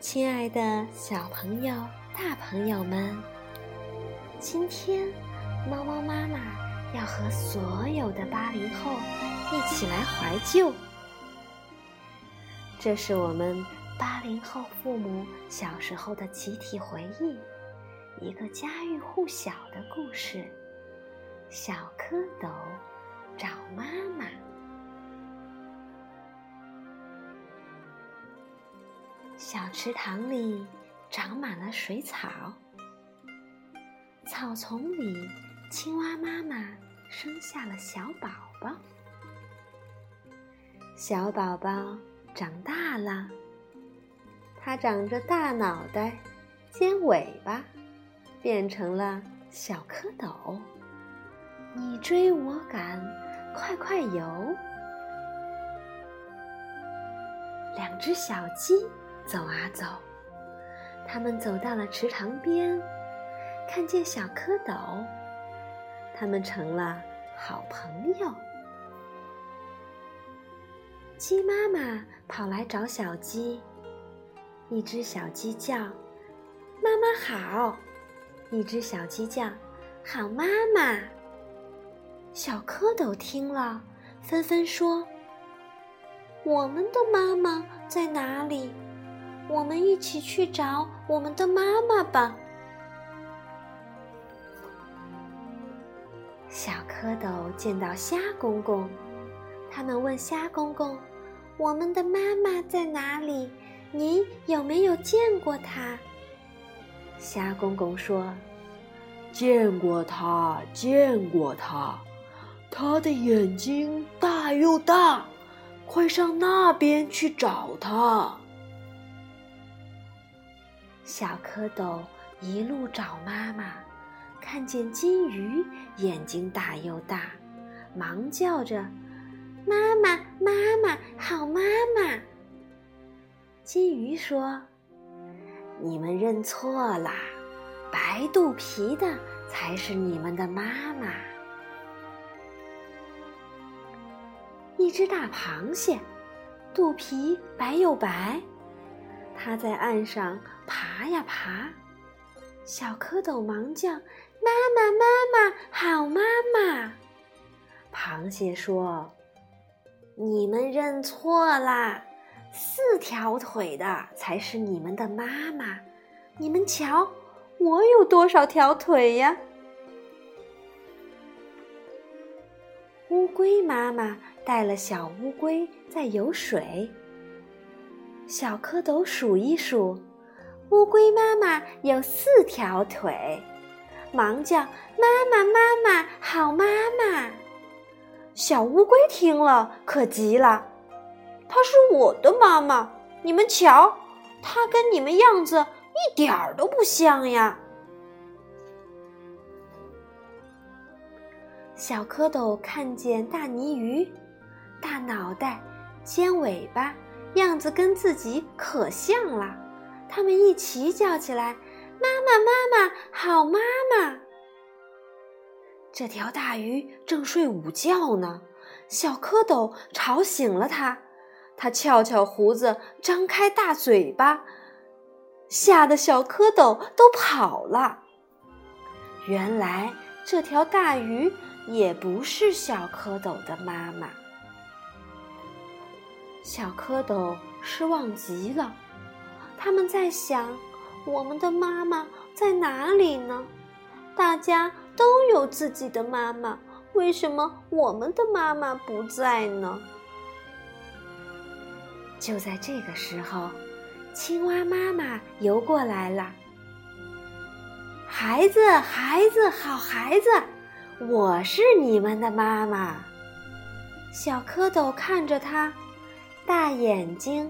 亲爱的小朋友、大朋友们，今天猫猫妈妈要和所有的八零后一起来怀旧。这是我们八零后父母小时候的集体回忆，一个家喻户晓的故事《小蝌蚪找妈妈》。小池塘里长满了水草，草丛里青蛙妈妈生下了小宝宝。小宝宝长大了，它长着大脑袋、尖尾巴，变成了小蝌蚪。你追我赶，快快游！两只小鸡。走啊走，他们走到了池塘边，看见小蝌蚪，他们成了好朋友。鸡妈妈跑来找小鸡，一只小鸡叫：“妈妈好！”一只小鸡叫：“好妈妈！”小蝌蚪听了，纷纷说：“我们的妈妈在哪里？”我们一起去找我们的妈妈吧。小蝌蚪见到虾公公，他们问虾公公：“我们的妈妈在哪里？您有没有见过她？”虾公公说：“见过她，见过她，她的眼睛大又大，快上那边去找她。”小蝌蚪一路找妈妈，看见金鱼眼睛大又大，忙叫着：“妈妈，妈妈，好妈妈！”金鱼说：“你们认错啦，白肚皮的才是你们的妈妈。”一只大螃蟹，肚皮白又白。它在岸上爬呀爬，小蝌蚪忙叫：“妈妈，妈妈，好妈妈！”螃蟹说：“你们认错啦，四条腿的才是你们的妈妈。你们瞧，我有多少条腿呀？”乌龟妈妈带了小乌龟在游水。小蝌蚪数一数，乌龟妈妈有四条腿，忙叫：“妈妈，妈妈，好妈妈！”小乌龟听了可急了：“她是我的妈妈，你们瞧，她跟你们样子一点儿都不像呀！”小蝌蚪看见大泥鱼，大脑袋，尖尾巴。样子跟自己可像了，他们一齐叫起来：“妈妈，妈妈，好妈妈！”这条大鱼正睡午觉呢，小蝌蚪吵醒了它，它翘翘胡子，张开大嘴巴，吓得小蝌蚪都跑了。原来这条大鱼也不是小蝌蚪的妈妈。小蝌蚪失望极了，他们在想：我们的妈妈在哪里呢？大家都有自己的妈妈，为什么我们的妈妈不在呢？就在这个时候，青蛙妈妈游过来了。孩子，孩子，好孩子，我是你们的妈妈。小蝌蚪看着它。大眼睛，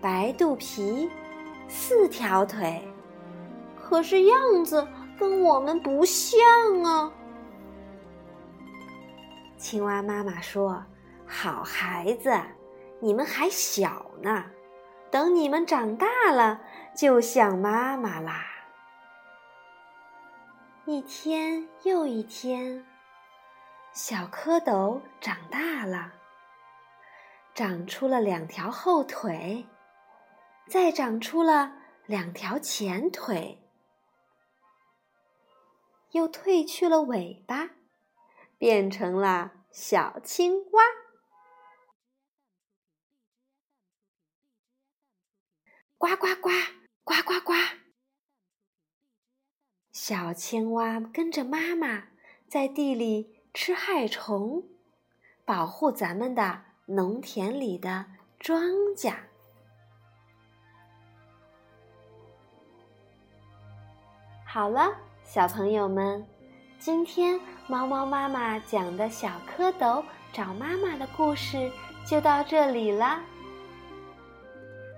白肚皮，四条腿，可是样子跟我们不像啊。青蛙妈妈说：“好孩子，你们还小呢，等你们长大了，就像妈妈啦。”一天又一天，小蝌蚪长大了。长出了两条后腿，再长出了两条前腿，又褪去了尾巴，变成了小青蛙。呱呱呱，呱呱呱！小青蛙跟着妈妈在地里吃害虫，保护咱们的农田里的庄稼。好了，小朋友们，今天猫猫妈妈讲的小蝌蚪找妈妈的故事就到这里了，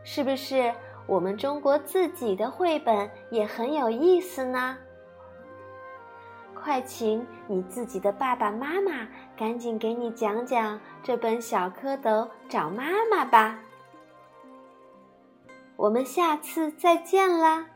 是不是？我们中国自己的绘本也很有意思呢，快请你自己的爸爸妈妈赶紧给你讲讲这本《小蝌蚪找妈妈》吧。我们下次再见啦！